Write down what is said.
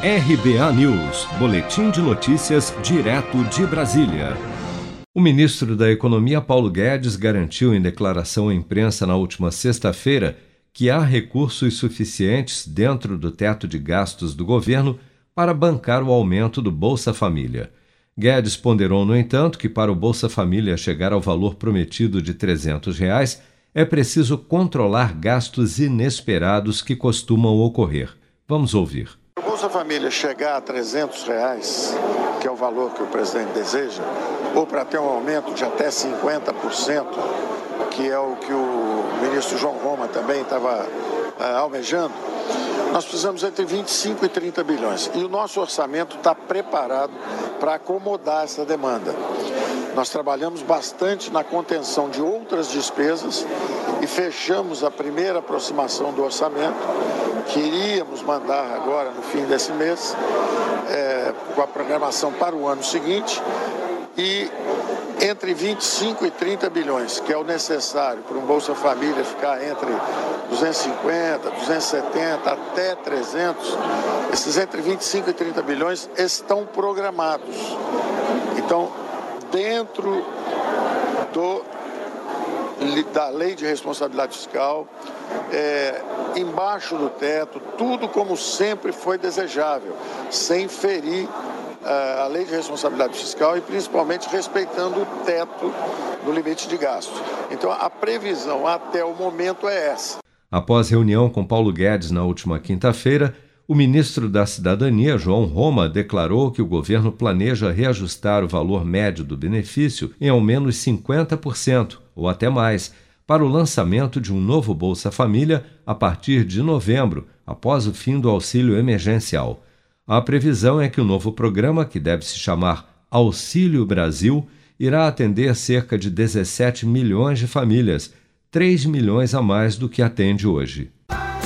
RBA News, Boletim de Notícias, direto de Brasília. O ministro da Economia, Paulo Guedes, garantiu em declaração à imprensa na última sexta-feira que há recursos suficientes dentro do teto de gastos do governo para bancar o aumento do Bolsa Família. Guedes ponderou, no entanto, que para o Bolsa Família chegar ao valor prometido de 300 reais, é preciso controlar gastos inesperados que costumam ocorrer. Vamos ouvir. Bolsa Família chegar a 300 reais, que é o valor que o presidente deseja, ou para ter um aumento de até 50%, que é o que o ministro João Roma também estava uh, almejando, nós precisamos entre 25 e 30 bilhões. E o nosso orçamento está preparado para acomodar essa demanda. Nós trabalhamos bastante na contenção de outras despesas e fechamos a primeira aproximação do orçamento que iríamos mandar agora no fim desse mês, é, com a programação para o ano seguinte, e entre 25 e 30 bilhões, que é o necessário para um Bolsa Família ficar entre 250, 270 até 300, esses entre 25 e 30 bilhões estão programados. Então, dentro do, da lei de responsabilidade fiscal, é, embaixo do teto, tudo como sempre foi desejável, sem ferir é, a lei de responsabilidade fiscal e principalmente respeitando o teto no limite de gasto. Então a previsão até o momento é essa. Após reunião com Paulo Guedes na última quinta-feira, o ministro da Cidadania, João Roma, declarou que o governo planeja reajustar o valor médio do benefício em ao menos 50%, ou até mais, para o lançamento de um novo Bolsa Família a partir de novembro, após o fim do auxílio emergencial. A previsão é que o novo programa, que deve se chamar Auxílio Brasil, irá atender cerca de 17 milhões de famílias, 3 milhões a mais do que atende hoje.